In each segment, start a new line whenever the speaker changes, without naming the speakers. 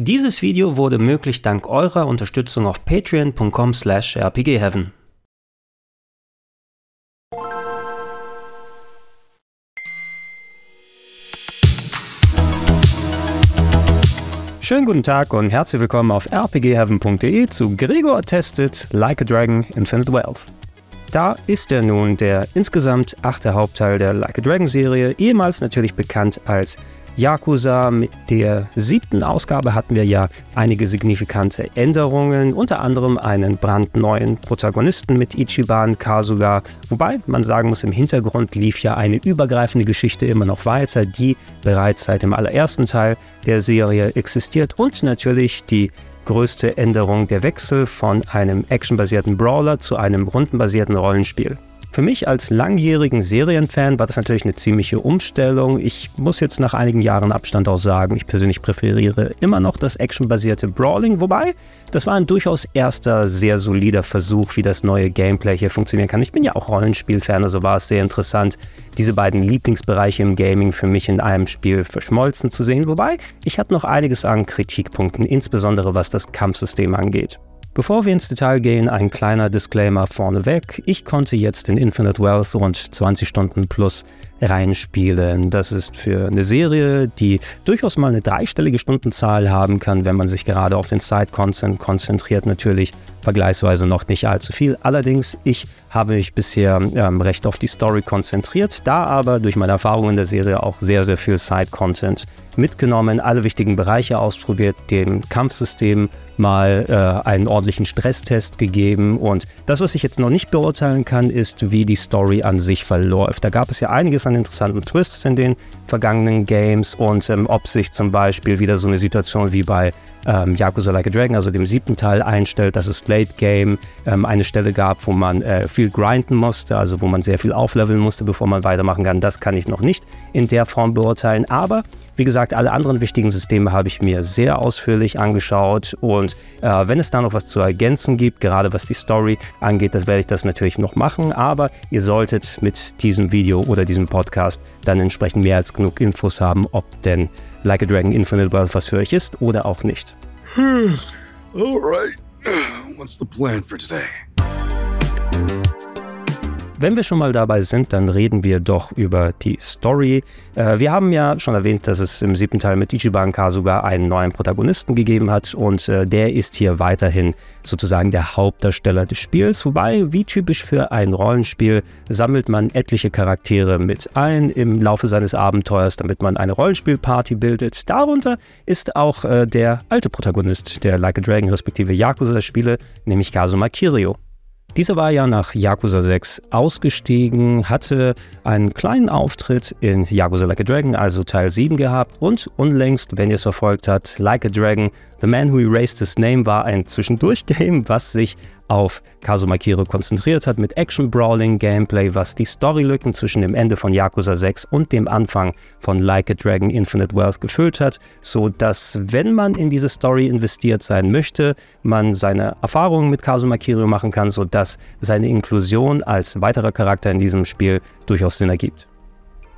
Dieses Video wurde möglich dank eurer Unterstützung auf patreon.com slash rpgheaven. Schönen guten Tag und herzlich willkommen auf rpgheaven.de zu Gregor testet Like a Dragon Infinite Wealth. Da ist er nun, der insgesamt achte Hauptteil der Like a Dragon Serie, ehemals natürlich bekannt als Yakuza. Mit der siebten Ausgabe hatten wir ja einige signifikante Änderungen, unter anderem einen brandneuen Protagonisten mit Ichiban Kasuga. Wobei man sagen muss, im Hintergrund lief ja eine übergreifende Geschichte immer noch weiter, die bereits seit dem allerersten Teil der Serie existiert und natürlich die größte Änderung der Wechsel von einem actionbasierten Brawler zu einem rundenbasierten Rollenspiel. Für mich als langjährigen Serienfan war das natürlich eine ziemliche Umstellung. Ich muss jetzt nach einigen Jahren Abstand auch sagen, ich persönlich präferiere immer noch das actionbasierte Brawling, wobei das war ein durchaus erster sehr solider Versuch, wie das neue Gameplay hier funktionieren kann. Ich bin ja auch Rollenspielfan, also war es sehr interessant, diese beiden Lieblingsbereiche im Gaming für mich in einem Spiel verschmolzen zu sehen, wobei ich hatte noch einiges an Kritikpunkten, insbesondere was das Kampfsystem angeht. Bevor wir ins Detail gehen, ein kleiner Disclaimer vorneweg. Ich konnte jetzt in Infinite Wealth rund 20 Stunden plus reinspielen. Das ist für eine Serie, die durchaus mal eine dreistellige Stundenzahl haben kann, wenn man sich gerade auf den Side-Content konzentriert, natürlich vergleichsweise noch nicht allzu viel. Allerdings, ich habe mich bisher ähm, recht auf die Story konzentriert, da aber durch meine Erfahrungen in der Serie auch sehr, sehr viel Side-Content mitgenommen, alle wichtigen Bereiche ausprobiert, dem Kampfsystem mal äh, einen ordentlichen Stresstest gegeben. Und das, was ich jetzt noch nicht beurteilen kann, ist, wie die Story an sich verläuft. Da gab es ja einiges an interessanten Twists in den vergangenen Games und ähm, ob sich zum Beispiel wieder so eine Situation wie bei ähm, Yakuza Like a Dragon, also dem siebten Teil, einstellt, dass es Late Game ähm, eine Stelle gab, wo man äh, viel grinden musste, also wo man sehr viel aufleveln musste, bevor man weitermachen kann. Das kann ich noch nicht in der Form beurteilen. Aber wie gesagt, alle anderen wichtigen Systeme habe ich mir sehr ausführlich angeschaut und äh, wenn es da noch was zu ergänzen gibt, gerade was die Story angeht, das werde ich das natürlich noch machen, aber ihr solltet mit diesem Video oder diesem Podcast dann entsprechend mehr als genug Infos haben, ob denn Like a Dragon Infinite World was für euch ist oder auch nicht.
Alright, what's the plan for today?
Wenn wir schon mal dabei sind, dann reden wir doch über die Story. Äh, wir haben ja schon erwähnt, dass es im siebten Teil mit Ichiban Kasuga einen neuen Protagonisten gegeben hat und äh, der ist hier weiterhin sozusagen der Hauptdarsteller des Spiels. Wobei, wie typisch für ein Rollenspiel, sammelt man etliche Charaktere mit ein im Laufe seines Abenteuers, damit man eine Rollenspielparty bildet. Darunter ist auch äh, der alte Protagonist der Like a Dragon respektive Yakuza-Spiele, nämlich Kazuma Kiryu. Dieser war ja nach Yakuza 6 ausgestiegen, hatte einen kleinen Auftritt in Yakuza Like a Dragon, also Teil 7 gehabt. Und unlängst, wenn ihr es verfolgt habt, Like a Dragon, The Man Who Erased His Name war ein Zwischendurch-Game, was sich auf Kazuma Kiro konzentriert hat mit Action-Brawling-Gameplay, was die Storylücken zwischen dem Ende von Yakuza 6 und dem Anfang von Like a Dragon Infinite Wealth gefüllt hat, so dass, wenn man in diese Story investiert sein möchte, man seine Erfahrungen mit Kazuma Kiro machen kann, so dass seine Inklusion als weiterer Charakter in diesem Spiel durchaus Sinn ergibt.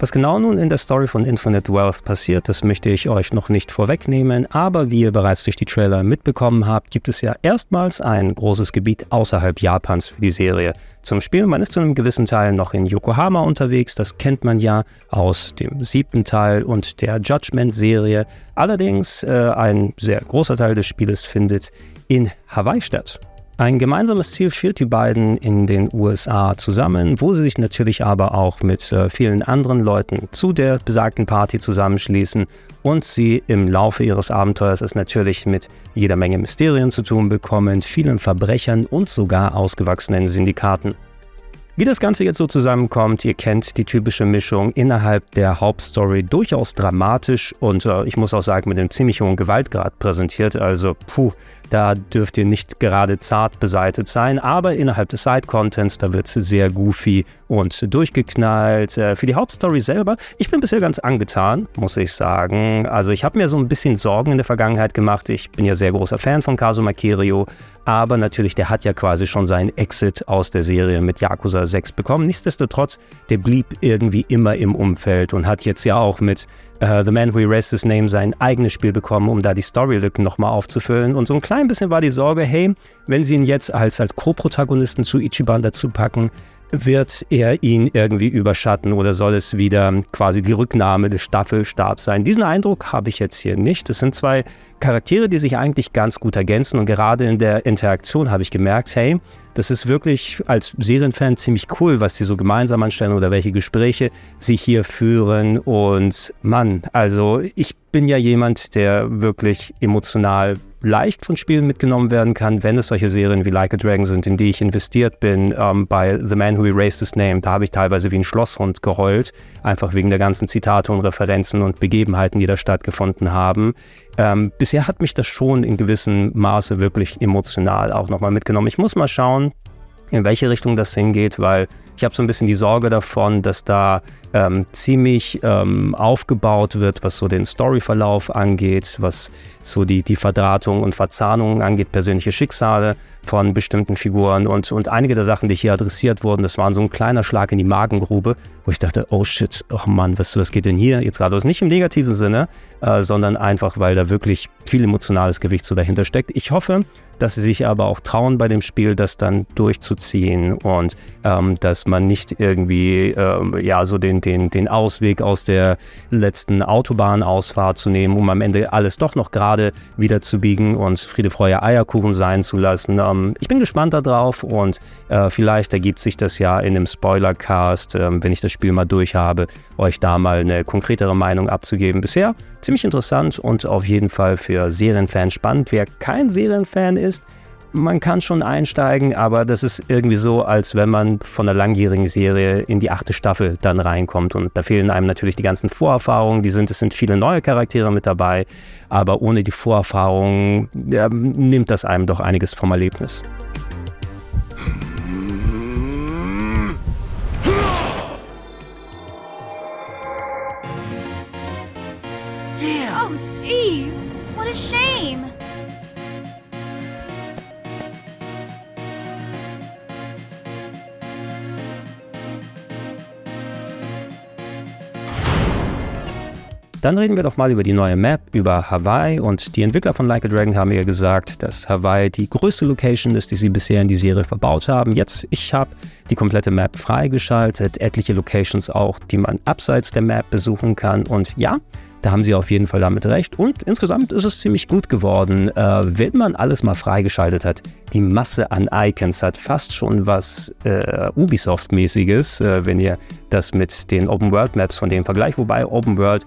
Was genau nun in der Story von Infinite Wealth passiert, das möchte ich euch noch nicht vorwegnehmen, aber wie ihr bereits durch die Trailer mitbekommen habt, gibt es ja erstmals ein großes Gebiet außerhalb Japans für die Serie. Zum Spiel, man ist zu einem gewissen Teil noch in Yokohama unterwegs, das kennt man ja aus dem siebten Teil und der Judgment-Serie. Allerdings äh, ein sehr großer Teil des Spieles findet in Hawaii statt. Ein gemeinsames Ziel führt die beiden in den USA zusammen, wo sie sich natürlich aber auch mit äh, vielen anderen Leuten zu der besagten Party zusammenschließen und sie im Laufe ihres Abenteuers es natürlich mit jeder Menge Mysterien zu tun bekommen, vielen Verbrechern und sogar ausgewachsenen Syndikaten. Wie das Ganze jetzt so zusammenkommt, ihr kennt die typische Mischung innerhalb der Hauptstory durchaus dramatisch und äh, ich muss auch sagen mit einem ziemlich hohen Gewaltgrad präsentiert. Also puh, da dürft ihr nicht gerade zart beseitet sein, aber innerhalb des Side-Contents, da wird es sehr goofy und durchgeknallt. Äh, für die Hauptstory selber, ich bin bisher ganz angetan, muss ich sagen. Also ich habe mir so ein bisschen Sorgen in der Vergangenheit gemacht. Ich bin ja sehr großer Fan von Kazuma Kirio, aber natürlich, der hat ja quasi schon seinen Exit aus der Serie mit Yakuza 6 bekommen. Nichtsdestotrotz, der blieb irgendwie immer im Umfeld und hat jetzt ja auch mit uh, The Man Who Erased His Name sein eigenes Spiel bekommen, um da die Storylücken nochmal aufzufüllen. Und so ein klein bisschen war die Sorge, hey, wenn sie ihn jetzt als, als Co-Protagonisten zu Ichiban dazu packen, wird er ihn irgendwie überschatten oder soll es wieder quasi die Rücknahme des Staffelstabs sein? Diesen Eindruck habe ich jetzt hier nicht. Es sind zwei Charaktere, die sich eigentlich ganz gut ergänzen und gerade in der Interaktion habe ich gemerkt, hey, das ist wirklich als Serienfan ziemlich cool, was sie so gemeinsam anstellen oder welche Gespräche sie hier führen. Und Mann, also ich bin ja jemand, der wirklich emotional leicht von Spielen mitgenommen werden kann, wenn es solche Serien wie Like a Dragon sind, in die ich investiert bin. Ähm, bei The Man Who Erased His Name, da habe ich teilweise wie ein Schlosshund geheult, einfach wegen der ganzen Zitate und Referenzen und Begebenheiten, die da stattgefunden haben. Ähm, bisher hat mich das schon in gewissem Maße wirklich emotional auch nochmal mitgenommen. Ich muss mal schauen, in welche Richtung das hingeht, weil ich habe so ein bisschen die Sorge davon, dass da ähm, ziemlich ähm, aufgebaut wird, was so den Storyverlauf angeht, was so die, die Verdrahtung und Verzahnung angeht, persönliche Schicksale von bestimmten Figuren und, und einige der Sachen, die hier adressiert wurden, das waren so ein kleiner Schlag in die Magengrube, wo ich dachte, oh shit, oh Mann, was, was geht denn hier? Jetzt gerade nicht im negativen Sinne, äh, sondern einfach, weil da wirklich viel emotionales Gewicht so dahinter steckt. Ich hoffe, dass sie sich aber auch trauen bei dem Spiel, das dann durchzuziehen und ähm, dass man nicht irgendwie ähm, ja so den, den, den Ausweg aus der letzten Autobahnausfahrt zu nehmen, um am Ende alles doch noch gerade wieder zu biegen und Friede, Freude, Eierkuchen sein zu lassen. Ähm, ich bin gespannt darauf und äh, vielleicht ergibt sich das ja in einem Spoilercast, äh, wenn ich das Spiel mal durch habe, euch da mal eine konkretere Meinung abzugeben. Bisher ziemlich interessant und auf jeden Fall für Serienfans spannend. Wer kein Serienfan ist, man kann schon einsteigen, aber das ist irgendwie so, als wenn man von einer langjährigen Serie in die achte Staffel dann reinkommt. Und da fehlen einem natürlich die ganzen Vorerfahrungen. Die sind, es sind viele neue Charaktere mit dabei, aber ohne die Vorerfahrungen ja, nimmt das einem doch einiges vom Erlebnis. Dann reden wir doch mal über die neue Map, über Hawaii. Und die Entwickler von Like a Dragon haben ja gesagt, dass Hawaii die größte Location ist, die sie bisher in die Serie verbaut haben. Jetzt, ich habe die komplette Map freigeschaltet, etliche Locations auch, die man abseits der Map besuchen kann. Und ja, da haben sie auf jeden Fall damit recht. Und insgesamt ist es ziemlich gut geworden, äh, wenn man alles mal freigeschaltet hat. Die Masse an Icons hat fast schon was äh, Ubisoft-mäßiges, äh, wenn ihr das mit den Open World Maps von dem vergleicht. Wobei Open World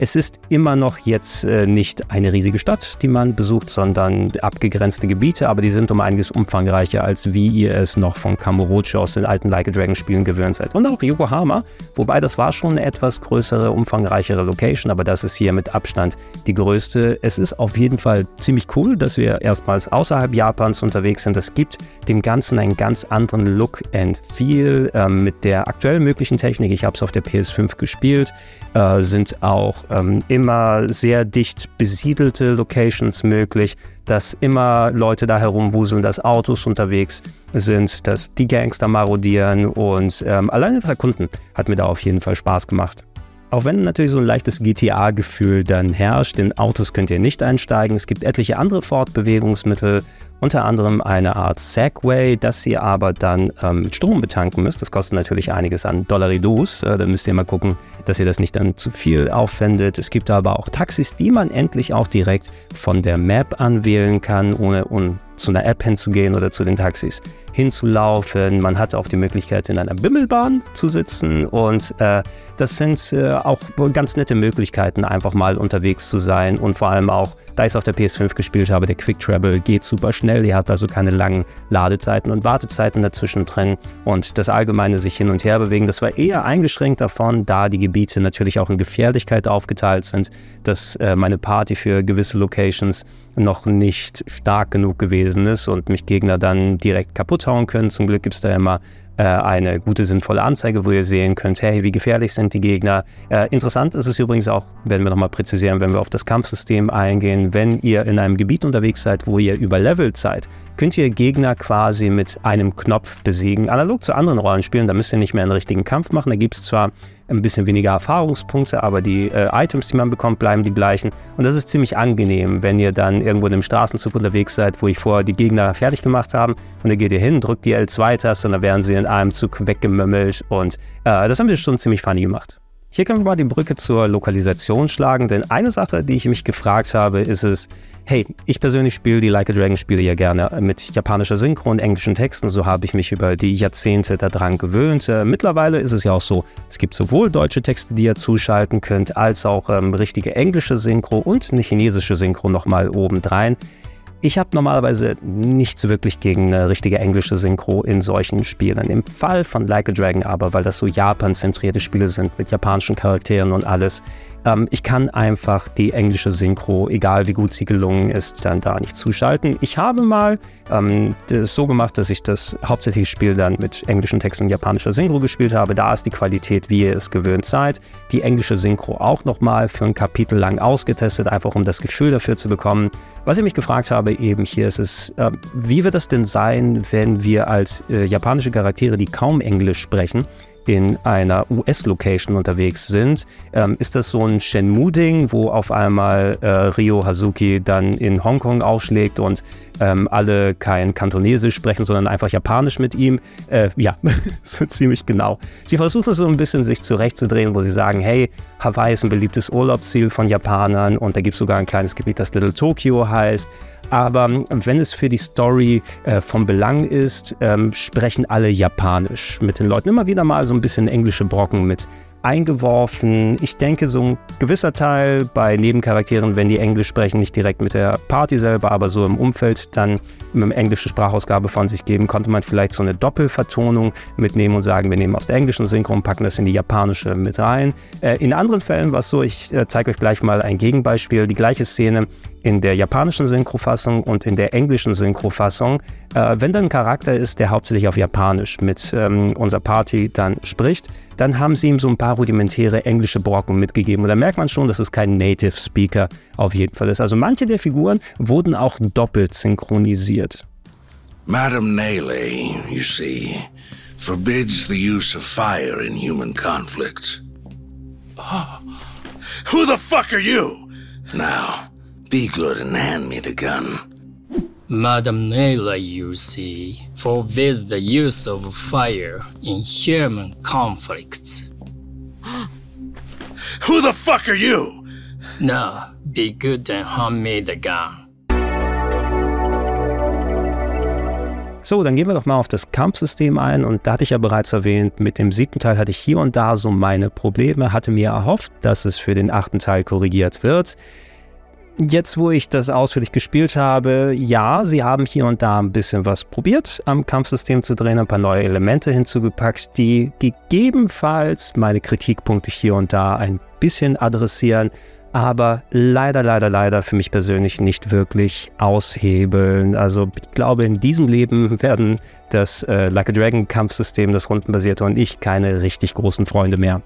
es ist immer noch jetzt äh, nicht eine riesige Stadt, die man besucht, sondern abgegrenzte Gebiete, aber die sind um einiges umfangreicher, als wie ihr es noch von Kamurocho aus den alten Like a Dragon Spielen gewöhnt seid. Und auch Yokohama, wobei das war schon eine etwas größere, umfangreichere Location, aber das ist hier mit Abstand die größte. Es ist auf jeden Fall ziemlich cool, dass wir erstmals außerhalb Japans unterwegs sind. Das gibt dem Ganzen einen ganz anderen Look and Feel ähm, mit der aktuell möglichen Technik. Ich habe es auf der PS5 gespielt, äh, sind auch ähm, immer sehr dicht besiedelte Locations möglich, dass immer Leute da herumwuseln, dass Autos unterwegs sind, dass die Gangster marodieren und ähm, alleine das Erkunden hat mir da auf jeden Fall Spaß gemacht. Auch wenn natürlich so ein leichtes GTA-Gefühl dann herrscht, in Autos könnt ihr nicht einsteigen. Es gibt etliche andere Fortbewegungsmittel, unter anderem eine Art Segway, das ihr aber dann ähm, mit Strom betanken müsst. Das kostet natürlich einiges an Dollaridos. Äh, da müsst ihr mal gucken, dass ihr das nicht dann zu viel aufwendet. Es gibt aber auch Taxis, die man endlich auch direkt von der Map anwählen kann, ohne um zu einer App hinzugehen oder zu den Taxis hinzulaufen. Man hat auch die Möglichkeit, in einer Bimmelbahn zu sitzen und äh, das sind äh, auch ganz nette Möglichkeiten, einfach mal unterwegs zu sein und vor allem auch, da ich es auf der PS5 gespielt habe, der Quick Travel geht super schnell. Ihr habt also keine langen Ladezeiten und Wartezeiten dazwischen drin und das allgemeine sich hin und her bewegen, das war eher eingeschränkt davon, da die Gebiete natürlich auch in Gefährlichkeit aufgeteilt sind, dass äh, meine Party für gewisse Locations noch nicht stark genug gewesen ist und mich Gegner dann direkt kaputt hauen können. Zum Glück gibt es da immer eine gute, sinnvolle Anzeige, wo ihr sehen könnt, hey, wie gefährlich sind die Gegner. Äh, interessant ist es übrigens auch, werden wir nochmal präzisieren, wenn wir auf das Kampfsystem eingehen, wenn ihr in einem Gebiet unterwegs seid, wo ihr überlevelt seid, könnt ihr Gegner quasi mit einem Knopf besiegen. Analog zu anderen Rollenspielen, da müsst ihr nicht mehr einen richtigen Kampf machen. Da gibt es zwar ein bisschen weniger Erfahrungspunkte, aber die äh, Items, die man bekommt, bleiben die gleichen. Und das ist ziemlich angenehm, wenn ihr dann irgendwo in einem Straßenzug unterwegs seid, wo ich vorher die Gegner fertig gemacht haben. Und dann geht ihr hin, drückt die L2-Taste und dann werden sie in einem Zug weggemömmelt. Und äh, das haben wir schon ziemlich funny gemacht. Hier können wir mal die Brücke zur Lokalisation schlagen, denn eine Sache, die ich mich gefragt habe, ist es, hey, ich persönlich spiele die Like a Dragon Spiele ja gerne mit japanischer Synchro und englischen Texten, so habe ich mich über die Jahrzehnte daran gewöhnt. Äh, mittlerweile ist es ja auch so, es gibt sowohl deutsche Texte, die ihr zuschalten könnt, als auch ähm, richtige englische Synchro und eine chinesische Synchro nochmal obendrein. Ich habe normalerweise nichts wirklich gegen eine richtige englische Synchro in solchen Spielen. Im Fall von Like a Dragon aber, weil das so Japan-zentrierte Spiele sind mit japanischen Charakteren und alles, ähm, ich kann einfach die englische Synchro, egal wie gut sie gelungen ist, dann da nicht zuschalten. Ich habe mal ähm, das so gemacht, dass ich das hauptsächliche Spiel dann mit englischen Texten und japanischer Synchro gespielt habe. Da ist die Qualität, wie ihr es gewöhnt seid. Die englische Synchro auch nochmal für ein Kapitel lang ausgetestet, einfach um das Gefühl dafür zu bekommen. Was ich mich gefragt habe, eben hier ist es, äh, wie wird das denn sein, wenn wir als äh, japanische Charaktere, die kaum Englisch sprechen, in einer US-Location unterwegs sind. Ähm, ist das so ein Shenmue-Ding, wo auf einmal äh, Ryo Hazuki dann in Hongkong aufschlägt und ähm, alle kein Kantonesisch sprechen, sondern einfach Japanisch mit ihm? Äh, ja, so ziemlich genau. Sie versuchen so ein bisschen sich zurechtzudrehen, wo sie sagen, hey, Hawaii ist ein beliebtes Urlaubsziel von Japanern und da gibt es sogar ein kleines Gebiet, das Little Tokyo heißt. Aber wenn es für die Story äh, vom Belang ist, ähm, sprechen alle Japanisch mit den Leuten. Immer wieder mal so ein bisschen englische Brocken mit eingeworfen. Ich denke, so ein gewisser Teil bei Nebencharakteren, wenn die Englisch sprechen, nicht direkt mit der Party selber, aber so im Umfeld dann mit einer englischen Sprachausgabe von sich geben, konnte man vielleicht so eine Doppelvertonung mitnehmen und sagen, wir nehmen aus der englischen Synchro und packen das in die japanische mit rein. Äh, in anderen Fällen war es so, ich äh, zeige euch gleich mal ein Gegenbeispiel, die gleiche Szene in der japanischen Synchrofassung und in der englischen Synchrofassung, äh, wenn da ein Charakter ist, der hauptsächlich auf Japanisch mit ähm, unserer Party dann spricht, dann haben sie ihm so ein paar rudimentäre englische Brocken mitgegeben. Und da merkt man schon, dass es kein Native Speaker auf jeden Fall ist. Also manche der Figuren wurden auch doppelt synchronisiert.
Madame Nele, you see, forbids the use of fire in human conflicts. Oh, who the fuck are you? Now, Be good and hand me the gun.
Madame Naylor, you see, forbids the use of fire in human conflicts.
Who the fuck are you?
Now, be good and hand me the gun.
So, dann gehen wir doch mal auf das Kampfsystem ein und da hatte ich ja bereits erwähnt, mit dem siebten Teil hatte ich hier und da so meine Probleme, hatte mir erhofft, dass es für den achten Teil korrigiert wird. Jetzt, wo ich das ausführlich gespielt habe, ja, sie haben hier und da ein bisschen was probiert, am Kampfsystem zu drehen, ein paar neue Elemente hinzugepackt, die gegebenenfalls meine Kritikpunkte hier und da ein bisschen adressieren, aber leider, leider, leider für mich persönlich nicht wirklich aushebeln. Also ich glaube, in diesem Leben werden das äh, Like a Dragon Kampfsystem, das rundenbasierte und ich keine richtig großen Freunde mehr.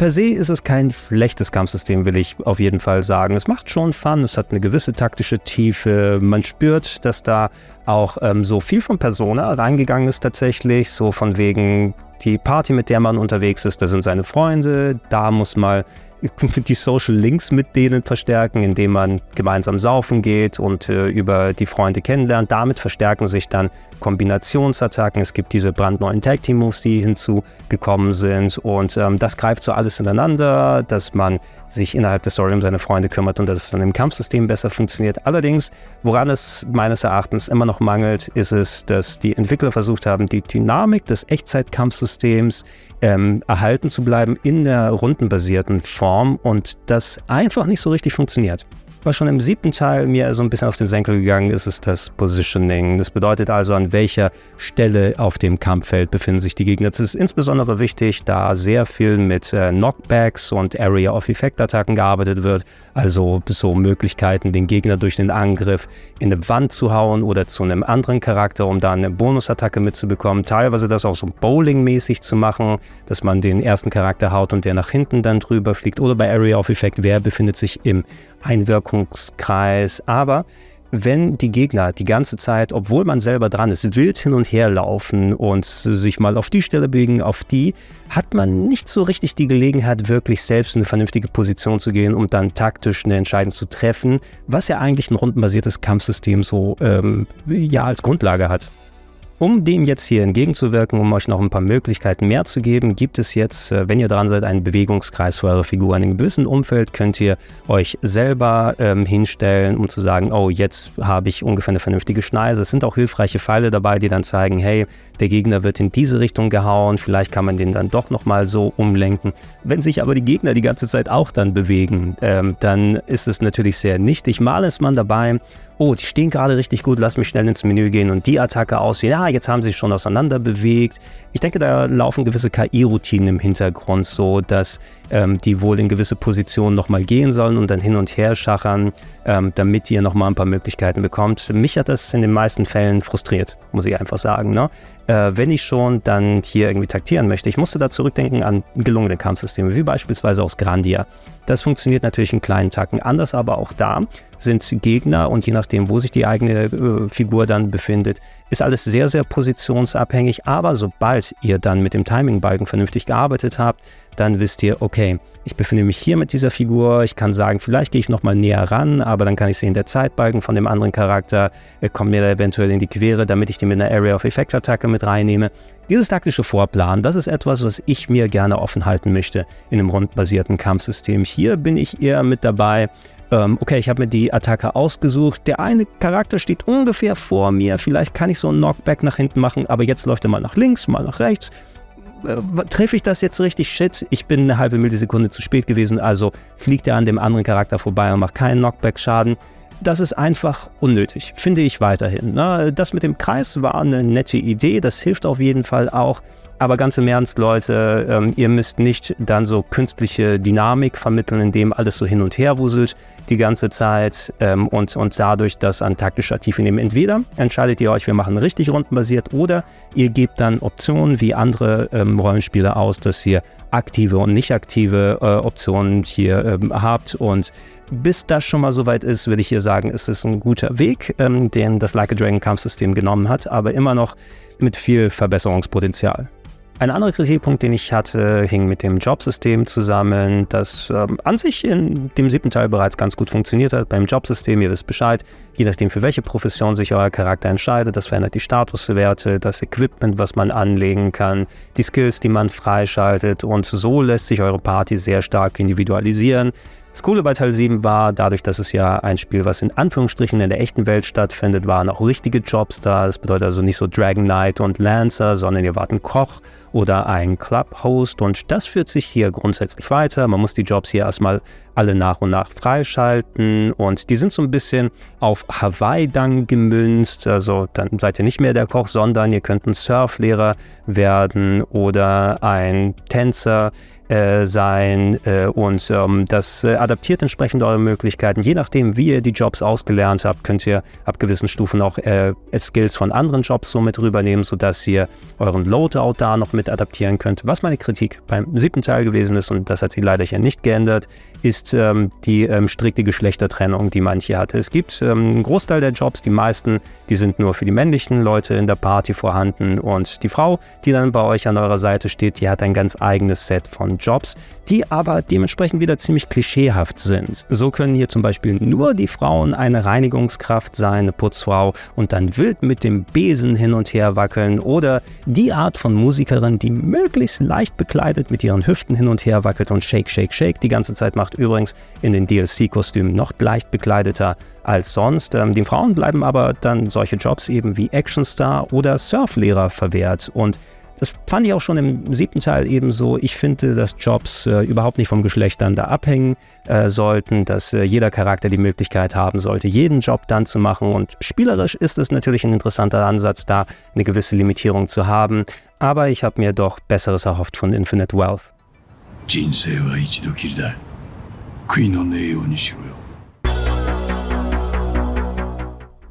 Per se ist es kein schlechtes Kampfsystem, will ich auf jeden Fall sagen. Es macht schon Fun, es hat eine gewisse taktische Tiefe. Man spürt, dass da auch ähm, so viel von Persona reingegangen ist tatsächlich. So von wegen die Party, mit der man unterwegs ist, da sind seine Freunde. Da muss mal die Social Links mit denen verstärken, indem man gemeinsam saufen geht und äh, über die Freunde kennenlernt. Damit verstärken sich dann Kombinationsattacken. Es gibt diese brandneuen Tag Team Moves, die hinzugekommen sind und ähm, das greift so alles ineinander, dass man sich innerhalb der Story um seine Freunde kümmert und dass es dann im Kampfsystem besser funktioniert. Allerdings, woran es meines Erachtens immer noch mangelt, ist es, dass die Entwickler versucht haben, die Dynamik des Echtzeitkampfsystems ähm, erhalten zu bleiben in der rundenbasierten Form und das einfach nicht so richtig funktioniert. Was schon im siebten Teil mir so ein bisschen auf den Senkel gegangen ist, ist das Positioning. Das bedeutet also, an welcher Stelle auf dem Kampffeld befinden sich die Gegner. Das ist insbesondere wichtig, da sehr viel mit äh, Knockbacks und Area of Effect Attacken gearbeitet wird. Also so Möglichkeiten, den Gegner durch den Angriff in eine Wand zu hauen oder zu einem anderen Charakter, um da eine Bonusattacke mitzubekommen. Teilweise das auch so Bowling-mäßig zu machen, dass man den ersten Charakter haut und der nach hinten dann drüber fliegt. Oder bei Area of Effect, wer befindet sich im Einwirkungskreis. Aber wenn die Gegner die ganze Zeit, obwohl man selber dran ist, wild hin und her laufen und sich mal auf die Stelle biegen, auf die, hat man nicht so richtig die Gelegenheit, wirklich selbst in eine vernünftige Position zu gehen, um dann taktisch eine Entscheidung zu treffen, was ja eigentlich ein rundenbasiertes Kampfsystem so ähm, ja als Grundlage hat. Um dem jetzt hier entgegenzuwirken, um euch noch ein paar Möglichkeiten mehr zu geben, gibt es jetzt, äh, wenn ihr dran seid, einen Bewegungskreis für eure Figur. In einem gewissen Umfeld könnt ihr euch selber ähm, hinstellen, um zu sagen, oh, jetzt habe ich ungefähr eine vernünftige Schneise. Es sind auch hilfreiche Pfeile dabei, die dann zeigen, hey, der Gegner wird in diese Richtung gehauen, vielleicht kann man den dann doch nochmal so umlenken. Wenn sich aber die Gegner die ganze Zeit auch dann bewegen, ähm, dann ist es natürlich sehr nichtig. Mal ist man dabei oh, die stehen gerade richtig gut, lass mich schnell ins Menü gehen und die Attacke auswählen. Ja, jetzt haben sie sich schon auseinander bewegt. Ich denke, da laufen gewisse KI-Routinen im Hintergrund so, dass ähm, die wohl in gewisse Positionen nochmal gehen sollen und dann hin und her schachern, ähm, damit ihr nochmal ein paar Möglichkeiten bekommt. Mich hat das in den meisten Fällen frustriert, muss ich einfach sagen. Ne? Äh, wenn ich schon dann hier irgendwie taktieren möchte, ich musste da zurückdenken an gelungene Kampfsysteme, wie beispielsweise aus Grandia. Das funktioniert natürlich in kleinen Tacken anders, aber auch da sind Gegner und je nachdem, wo sich die eigene äh, Figur dann befindet, ist alles sehr, sehr positionsabhängig. Aber sobald ihr dann mit dem Timing-Balken vernünftig gearbeitet habt, dann wisst ihr, okay, ich befinde mich hier mit dieser Figur, ich kann sagen, vielleicht gehe ich nochmal näher ran, aber dann kann ich sehen, der Zeitbalken von dem anderen Charakter kommt mir da eventuell in die Quere, damit ich den mit einer Area of Effect Attacke mit reinnehme. Dieses taktische Vorplan, das ist etwas, was ich mir gerne offen halten möchte in einem rundbasierten Kampfsystem. Hier bin ich eher mit dabei, ähm, okay, ich habe mir die Attacke ausgesucht. Der eine Charakter steht ungefähr vor mir. Vielleicht kann ich so einen Knockback nach hinten machen, aber jetzt läuft er mal nach links, mal nach rechts. Äh, treffe ich das jetzt richtig? Shit, ich bin eine halbe Millisekunde zu spät gewesen, also fliegt er an dem anderen Charakter vorbei und macht keinen Knockback-Schaden. Das ist einfach unnötig, finde ich weiterhin. Ne? Das mit dem Kreis war eine nette Idee, das hilft auf jeden Fall auch. Aber ganz im Ernst, Leute, ähm, ihr müsst nicht dann so künstliche Dynamik vermitteln, indem alles so hin und her wuselt die ganze Zeit ähm, und, und dadurch das an taktischer Tiefe nehmen. Entweder entscheidet ihr euch, wir machen richtig rundenbasiert oder ihr gebt dann Optionen wie andere ähm, Rollenspiele aus, dass ihr aktive und nicht aktive äh, Optionen hier ähm, habt und bis das schon mal soweit ist, würde ich hier sagen, ist es ein guter Weg, ähm, den das Like a Dragon Kampfsystem genommen hat, aber immer noch mit viel Verbesserungspotenzial. Ein anderer Kritikpunkt, den ich hatte, hing mit dem Jobsystem zusammen, das ähm, an sich in dem siebten Teil bereits ganz gut funktioniert hat. Beim Jobsystem, ihr wisst Bescheid, je nachdem für welche Profession sich euer Charakter entscheidet, das verändert die Statuswerte, das Equipment, was man anlegen kann, die Skills, die man freischaltet und so lässt sich eure Party sehr stark individualisieren. Das Coole bei Teil 7 war, dadurch, dass es ja ein Spiel, was in Anführungsstrichen in der echten Welt stattfindet, waren auch richtige Jobs da. Das bedeutet also nicht so Dragon Knight und Lancer, sondern ihr wart ein Koch oder ein Club-Host und das führt sich hier grundsätzlich weiter. Man muss die Jobs hier erstmal alle nach und nach freischalten und die sind so ein bisschen auf Hawaii dann gemünzt. Also dann seid ihr nicht mehr der Koch, sondern ihr könnt ein Surflehrer werden oder ein Tänzer äh, sein äh, und ähm, das äh, adaptiert entsprechend eure Möglichkeiten. Je nachdem, wie ihr die Jobs ausgelernt habt, könnt ihr ab gewissen Stufen auch äh, Skills von anderen Jobs so mit rübernehmen, sodass ihr euren Loadout da noch mit adaptieren könnt. Was meine Kritik beim siebten Teil gewesen ist, und das hat sie leider hier nicht geändert, ist ähm, die ähm, strikte Geschlechtertrennung, die man hier hatte. Es gibt ähm, einen Großteil der Jobs, die meisten, die sind nur für die männlichen Leute in der Party vorhanden und die Frau, die dann bei euch an eurer Seite steht, die hat ein ganz eigenes Set von Jobs, die aber dementsprechend wieder ziemlich klischeehaft sind. So können hier zum Beispiel nur die Frauen eine Reinigungskraft sein, eine Putzfrau und dann wild mit dem Besen hin und her wackeln oder die Art von Musikerin, die möglichst leicht bekleidet mit ihren Hüften hin und her wackelt und Shake, Shake, Shake die ganze Zeit macht. Übrigens in den DLC-Kostümen noch leicht bekleideter als sonst. Ähm, den Frauen bleiben aber dann solche Jobs eben wie Actionstar oder Surflehrer verwehrt und Das fand ich auch schon im siebten Teil ebenso. Ich finde, dass Jobs äh, überhaupt nicht vom Geschlecht dann da abhängen äh, sollten, dass äh, jeder Charakter die Möglichkeit haben sollte, jeden Job dann zu machen. Und spielerisch ist es natürlich ein interessanter Ansatz, da eine gewisse Limitierung zu haben. Aber ich habe mir doch Besseres erhofft von Infinite Wealth. 人生は一度きりだ悔いのねえようにしろよ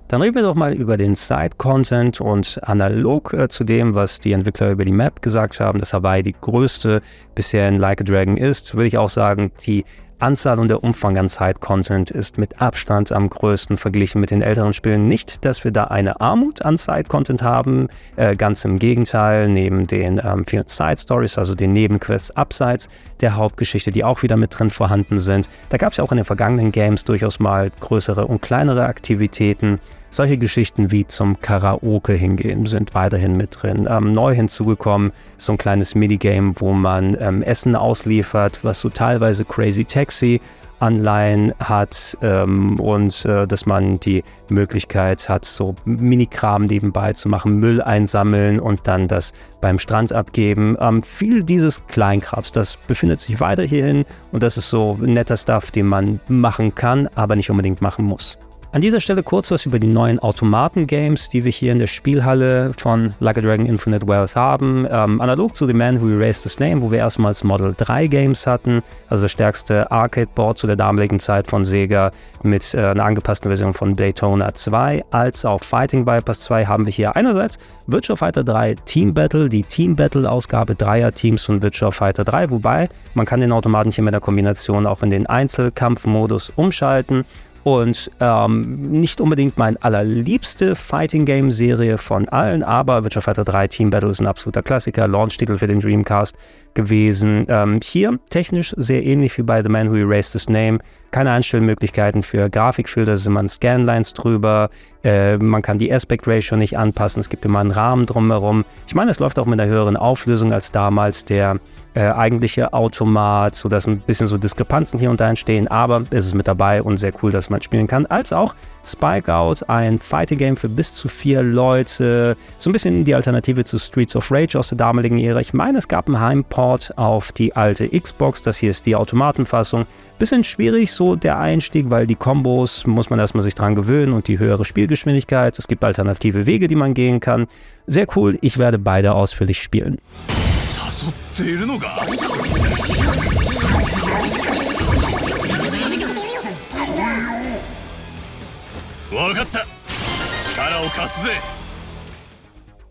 Dann reden wir doch mal über den Side-Content und analog äh, zu dem, was die Entwickler über die Map gesagt haben, dass Hawaii die größte bisher in Like a Dragon ist, würde ich auch sagen, die Anzahl und der Umfang an Side-Content ist mit Abstand am größten verglichen mit den älteren Spielen. Nicht, dass wir da eine Armut an Side-Content haben, äh, ganz im Gegenteil, neben den ähm, vielen Side-Stories, also den Nebenquests abseits der Hauptgeschichte, die auch wieder mit drin vorhanden sind. Da gab es ja auch in den vergangenen Games durchaus mal größere und kleinere Aktivitäten. Solche Geschichten wie zum Karaoke hingehen sind weiterhin mit drin. Ähm, neu hinzugekommen so ein kleines Minigame, wo man ähm, Essen ausliefert, was so teilweise Crazy Taxi Anleihen hat ähm, und äh, dass man die Möglichkeit hat, so Minikram nebenbei zu machen, Müll einsammeln und dann das beim Strand abgeben. Ähm, viel dieses Kleinkrabs, das befindet sich weiter hierhin und das ist so netter Stuff, den man machen kann, aber nicht unbedingt machen muss. An dieser Stelle kurz was über die neuen Automaten-Games, die wir hier in der Spielhalle von Like a Dragon Infinite Wealth haben. Ähm, analog zu The Man Who Erased His Name, wo wir erstmals Model 3 Games hatten, also das stärkste Arcade-Board zu der damaligen Zeit von Sega mit äh, einer angepassten Version von Daytona 2, als auch Fighting Bypass 2 haben wir hier einerseits Virtua Fighter 3 Team Battle, die Team Battle-Ausgabe dreier Teams von Virtua Fighter 3, wobei man kann den Automaten hier mit der Kombination auch in den Einzelkampfmodus umschalten und ähm, nicht unbedingt mein allerliebste Fighting Game Serie von allen, aber Virtua Fighter 3 Team Battle ist ein absoluter Klassiker, Launch-Titel für den Dreamcast gewesen. Ähm, hier technisch sehr ähnlich wie bei The Man Who Erased His Name. Keine Einstellmöglichkeiten für Grafikfilter, sind man Scanlines drüber. Äh, man kann die Aspect Ratio nicht anpassen. Es gibt immer einen Rahmen drumherum. Ich meine, es läuft auch mit einer höheren Auflösung als damals der äh, eigentliche Automat, sodass ein bisschen so Diskrepanzen hier und da entstehen. Aber es ist mit dabei und sehr cool, dass man spielen kann. Als auch Spike Out, ein Fighting Game für bis zu vier Leute. So ein bisschen die Alternative zu Streets of Rage aus der damaligen Ära. Ich meine, es gab einen Heimport auf die alte Xbox. Das hier ist die Automatenfassung. Bisschen schwierig so der Einstieg, weil die Kombos muss man erstmal sich dran gewöhnen und die höhere Spielgeschwindigkeit. Es gibt alternative Wege, die man gehen kann. Sehr cool, ich werde beide ausführlich spielen.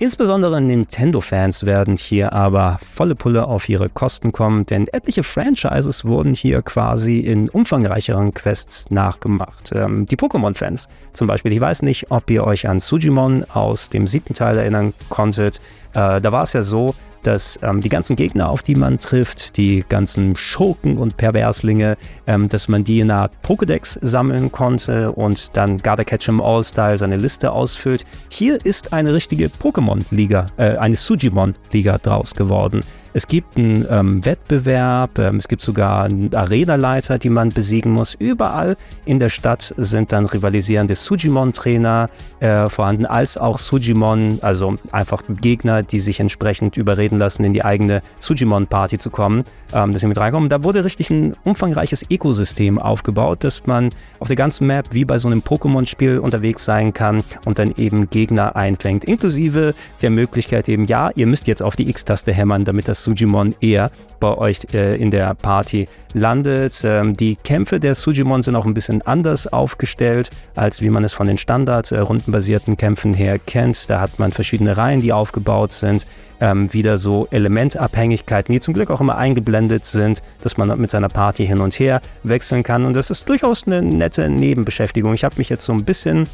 Insbesondere Nintendo-Fans werden hier aber volle Pulle auf ihre Kosten kommen, denn etliche Franchises wurden hier quasi in umfangreicheren Quests nachgemacht. Ähm, die Pokémon-Fans zum Beispiel, ich weiß nicht, ob ihr euch an Sujimon aus dem siebten Teil erinnern konntet. Äh, da war es ja so, dass ähm, die ganzen Gegner, auf die man trifft, die ganzen Schurken und Perverslinge, ähm, dass man die in einer Art Pokédex sammeln konnte und dann Gotta Catch 'em All-Style seine Liste ausfüllt. Hier ist eine richtige Pokémon-Liga, äh, eine Sujimon-Liga draus geworden. Es gibt einen ähm, Wettbewerb, ähm, es gibt sogar einen Arenaleiter, die man besiegen muss. Überall in der Stadt sind dann rivalisierende Sujimon-Trainer äh, vorhanden, als auch Sujimon, also einfach Gegner, die sich entsprechend überreden lassen, in die eigene Sujimon-Party zu kommen, ähm, dass sie mit reinkommen. Da wurde richtig ein umfangreiches Ökosystem aufgebaut, dass man auf der ganzen Map wie bei so einem Pokémon-Spiel unterwegs sein kann und dann eben Gegner einfängt, inklusive der Möglichkeit eben, ja, ihr müsst jetzt auf die X-Taste hämmern, damit das Sujimon eher bei euch äh, in der Party landet. Ähm, die Kämpfe der Sujimon sind auch ein bisschen anders aufgestellt, als wie man es von den standard äh, Kämpfen her kennt. Da hat man verschiedene Reihen, die aufgebaut sind. Ähm, wieder so Elementabhängigkeiten, die zum Glück auch immer eingeblendet sind, dass man mit seiner Party hin und her wechseln kann. Und das ist durchaus eine nette Nebenbeschäftigung. Ich habe mich jetzt so ein bisschen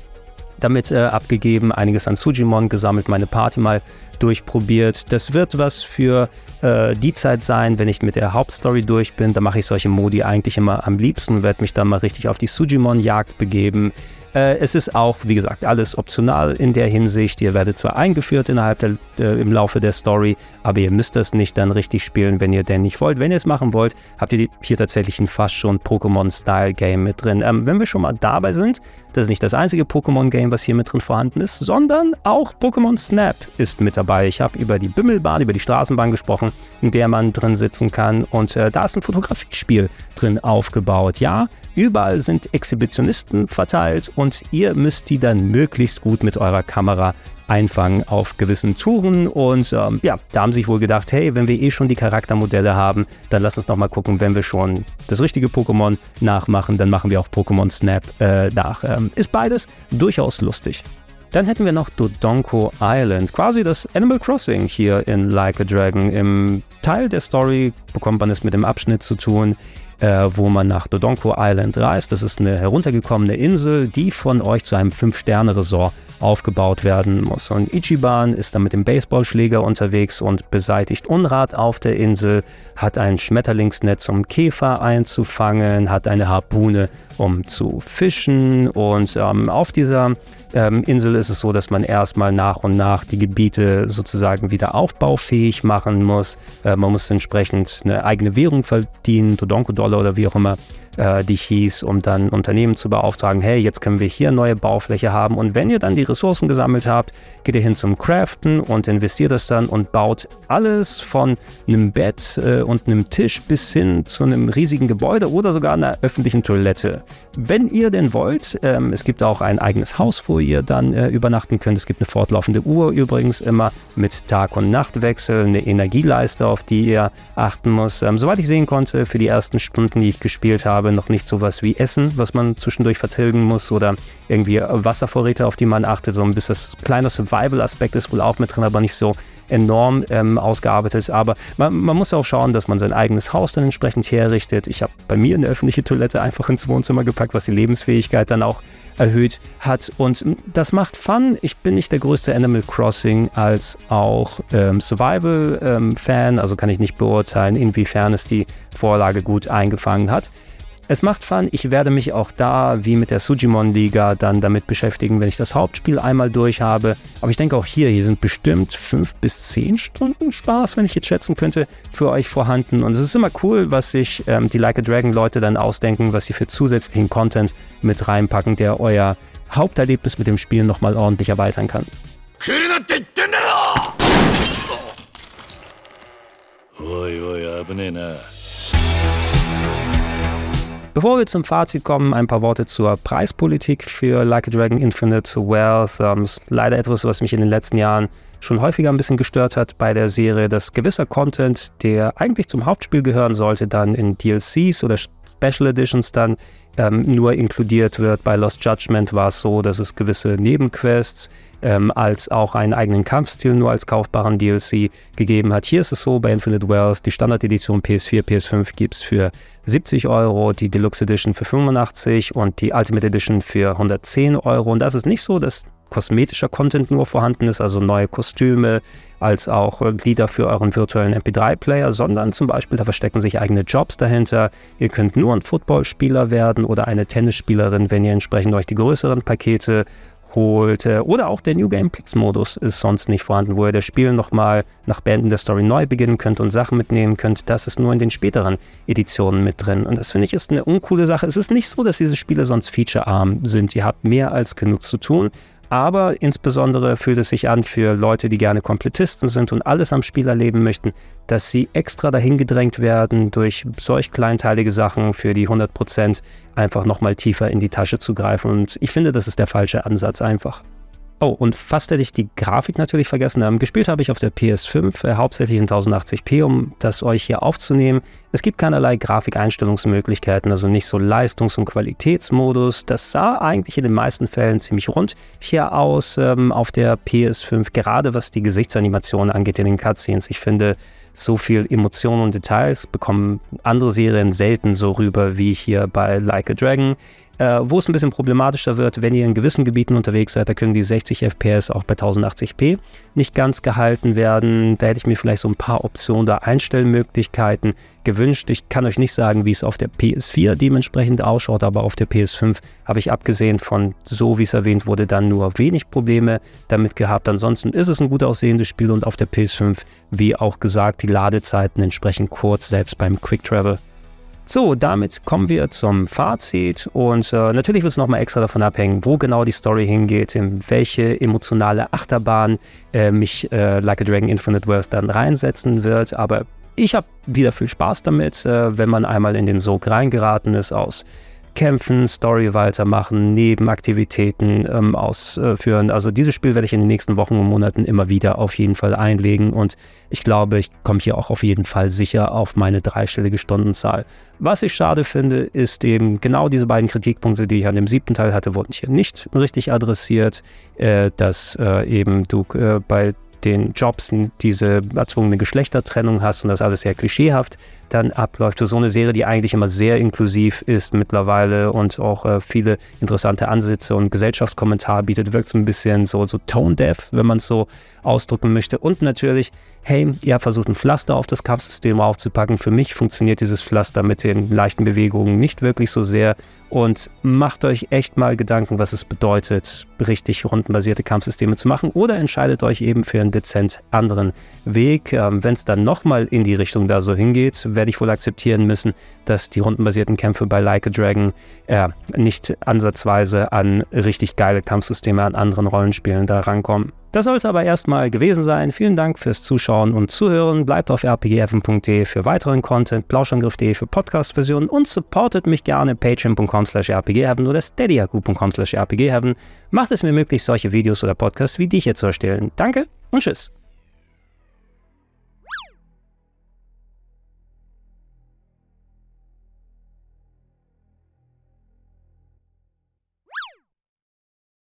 damit äh, abgegeben, einiges an Sujimon gesammelt, meine Party mal durchprobiert. Das wird was für äh, die Zeit sein, wenn ich mit der Hauptstory durch bin. Da mache ich solche Modi eigentlich immer am liebsten und werde mich dann mal richtig auf die Sujimon-Jagd begeben. Äh, es ist auch, wie gesagt, alles optional in der Hinsicht. Ihr werdet zwar eingeführt innerhalb der, äh, im Laufe der Story, aber ihr müsst das nicht dann richtig spielen, wenn ihr denn nicht wollt. Wenn ihr es machen wollt, habt ihr hier tatsächlich ein fast schon Pokémon-Style-Game mit drin. Ähm, wenn wir schon mal dabei sind, Das ist nicht das einzige Pokémon-Game, was hier mit drin vorhanden ist, sondern auch Pokémon Snap ist mit dabei. Ich habe über die Bimmelbahn, über die Straßenbahn gesprochen, in der man drin sitzen kann. Und äh, da ist ein Fotografiespiel drin aufgebaut. Ja, überall sind Exhibitionisten verteilt und ihr müsst die dann möglichst gut mit eurer Kamera einfangen auf gewissen Touren. Und ähm, ja, da haben sie sich wohl gedacht, hey, wenn wir eh schon die Charaktermodelle haben, dann lass uns nochmal gucken, wenn wir schon das richtige Pokémon nachmachen, dann machen wir auch Pokémon Snap äh, nach. Ähm, ist beides durchaus lustig. Dann hätten wir noch Dodonko Island, quasi das Animal Crossing hier in Like a Dragon. Im Teil der Story bekommt man es mit dem Abschnitt zu tun, äh, wo man nach Dodonko Island reist. Das ist eine heruntergekommene Insel, die von euch zu einem Fünf-Sterne-Resort aufgebaut werden muss. Und Ichiban ist dann mit dem Baseballschläger unterwegs und beseitigt Unrat auf der Insel, hat ein Schmetterlingsnetz, um Käfer einzufangen, hat eine Harpune, um zu fischen. Und ähm, auf dieser ähm, Insel ist es so, dass man erstmal nach und nach die Gebiete sozusagen wieder aufbaufähig machen muss. Äh, man muss entsprechend eine eigene Währung verdienen, Dodonko-Dollar oder wie auch immer äh, die hieß, um dann Unternehmen zu beauftragen, hey, jetzt können wir hier neue Baufläche haben und wenn ihr dann die Ressourcen gesammelt habt, geht ihr hin zum Craften und investiert das dann und baut alles von einem Bett äh, und einem Tisch bis hin zu einem riesigen Gebäude oder sogar einer öffentlichen Toilette. Wenn ihr denn wollt, ähm, es gibt auch ein eigenes Haus, wo ihr dann äh, übernachten könnt. Es gibt eine fortlaufende Uhr übrigens immer mit Tag- und Nachtwechsel, eine Energieleiste, auf die ihr achten muss. Ähm, soweit ich sehen konnte, für die ersten Stunden, die ich gespielt habe, noch nicht sowas wie Essen, was man zwischendurch vertilgen muss oder irgendwie Wasservorräte, auf die man achtet. So ein bisschen das kleine Survival-Aspekt ist wohl auch mit drin, aber nicht so enorm ähm, ausgearbeitet. Aber man, man, muss auch schauen, dass man sein eigenes Haus dann entsprechend herrichtet. Ich habe bei mir eine öffentliche Toilette einfach ins Wohnzimmer gepackt, was die Lebensfähigkeit dann auch erhöht hat. Und das macht Fun. Ich bin nicht der größte Animal Crossing als auch ähm, Survival-Fan, ähm, also kann ich nicht beurteilen, inwiefern es die Vorlage gut eingefangen hat. Es macht Fun. Ich werde mich auch da, wie mit der Sujimon-Liga, dann damit beschäftigen, wenn ich das Hauptspiel einmal durch habe. Aber ich denke auch hier, hier sind bestimmt fünf bis zehn Stunden Spaß, wenn ich jetzt schätzen könnte, für euch vorhanden. Und es ist immer cool, was sich ähm, die Like a Dragon-Leute dann ausdenken, was sie für zusätzlichen Content mit reinpacken, der euer Haupterlebnis mit dem Spiel nochmal ordentlich erweitern kann. Oi, oi, 危ねえな。 Bevor wir zum Fazit kommen, ein paar Worte zur Preispolitik für Like a Dragon Infinite Wealth. Ähm, ist leider etwas, was mich in den letzten Jahren schon häufiger ein bisschen gestört hat bei der Serie, dass gewisser Content, der eigentlich zum Hauptspiel gehören sollte, dann in DLCs oder Special Editions dann ähm, nur inkludiert wird. Bei Lost Judgment war es so, dass es gewisse Nebenquests ähm, als auch einen eigenen Kampfstil nur als kaufbaren DLC gegeben hat. Hier ist es so bei Infinite Wealth, die Standard-Edition PS4, PS5 gibt es für 70 Euro, die Deluxe Edition für 85 und die Ultimate Edition für 110 Euro. Und das ist nicht so, dass kosmetischer Content nur vorhanden ist, also neue Kostüme, als auch Glieder für euren virtuellen MP3-Player, sondern zum Beispiel da verstecken sich eigene Jobs dahinter. Ihr könnt nur ein Footballspieler werden oder eine Tennisspielerin, wenn ihr entsprechend euch die größeren Pakete holt. Oder auch der New Game Plus Modus ist sonst nicht vorhanden, wo ihr das Spiel nochmal nach Beenden der Story neu beginnen könnt und Sachen mitnehmen könnt. Das ist nur in den späteren Editionen mit drin. Und das finde ich ist eine uncoole Sache. Es ist nicht so, dass diese Spiele sonst featurearm sind. Ihr habt mehr als genug zu tun. Aber insbesondere fühlt es sich an für Leute, die gerne Komplettisten sind und alles am Spiel erleben möchten, dass sie extra dahin gedrängt werden, durch solch kleinteilige Sachen für die 100% einfach nochmal tiefer in die Tasche zu greifen. Und ich finde, das ist der falsche Ansatz einfach. Oh, und fast hätte ich die Grafik natürlich vergessen. Ähm, gespielt habe ich auf der PS5, äh, hauptsächlich in 1080p, um das euch hier aufzunehmen. Es gibt keinerlei Grafikeinstellungsmöglichkeiten, also nicht so Leistungs- und Qualitätsmodus. Das sah eigentlich in den meisten Fällen ziemlich rund hier aus ähm, auf der PS5, gerade was die Gesichtsanimationen angeht in den Cutscenes. Ich finde, so viel Emotionen und Details bekommen andere Serien selten so rüber wie hier bei Like a Dragon. Äh, wo es ein bisschen problematischer wird, wenn ihr in gewissen Gebieten unterwegs seid, da können die 60 FPS auch bei 1080p nicht ganz gehalten werden. Da hätte ich mir vielleicht so ein paar Optionen oder Einstellmöglichkeiten gewünscht. Ich kann euch nicht sagen, wie es auf der PS4 dementsprechend ausschaut, aber auf der PS5 habe ich abgesehen von so, wie es erwähnt wurde, dann nur wenig Probleme damit gehabt. Ansonsten ist es ein gut aussehendes Spiel und auf der PS5, wie auch gesagt, die Ladezeiten entsprechend kurz, selbst beim Quick Travel. So, damit kommen wir zum Fazit und äh, natürlich wird es nochmal extra davon abhängen, wo genau die Story hingeht, in welche emotionale Achterbahn äh, mich äh, Like a Dragon Infinite Worth dann reinsetzen wird. Aber ich habe wieder viel Spaß damit, äh, wenn man einmal in den Sog reingeraten ist aus kämpfen, Story weitermachen, Nebenaktivitäten ähm, ausführen. Also dieses Spiel werde ich in den nächsten Wochen und Monaten immer wieder auf jeden Fall einlegen und ich glaube, ich komme hier auch auf jeden Fall sicher auf meine dreistellige Stundenzahl. Was ich schade finde, ist eben genau diese beiden Kritikpunkte, die ich an dem siebten Teil hatte, wurden hier nicht richtig adressiert, äh, dass äh, eben du äh, bei den Jobs diese erzwungene Geschlechtertrennung hast und das alles sehr klischeehaft dann abläuft. So eine Serie, die eigentlich immer sehr inklusiv ist mittlerweile und auch äh, viele interessante Ansätze und Gesellschaftskommentar bietet, wirkt so ein bisschen so, so tone-deaf, wenn man es so ausdrücken möchte. Und natürlich, hey, ihr habt versucht, ein Pflaster auf das Kampfsystem aufzupacken. Für mich funktioniert dieses Pflaster mit den leichten Bewegungen nicht wirklich so sehr. Und macht euch echt mal Gedanken, was es bedeutet, richtig rundenbasierte Kampfsysteme zu machen. Oder entscheidet euch eben für einen dezent anderen Weg. Ähm, wenn es dann nochmal in die Richtung da so hingeht, werde ich wohl akzeptieren müssen, dass die rundenbasierten Kämpfe bei Like a Dragon äh, nicht ansatzweise an richtig geile Kampfsysteme an anderen Rollenspielen da rankommen. Das soll es aber erstmal gewesen sein. Vielen Dank fürs Zuschauen und Zuhören. Bleibt auf rpgf.de für weiteren Content, plauschangriff.de für Podcast-Versionen und supportet mich gerne patreon.com slash rpgheaven oder steadyhq.com slash rpgheaven. Macht es mir möglich, solche Videos oder Podcasts wie die hier zu erstellen. Danke und tschüss.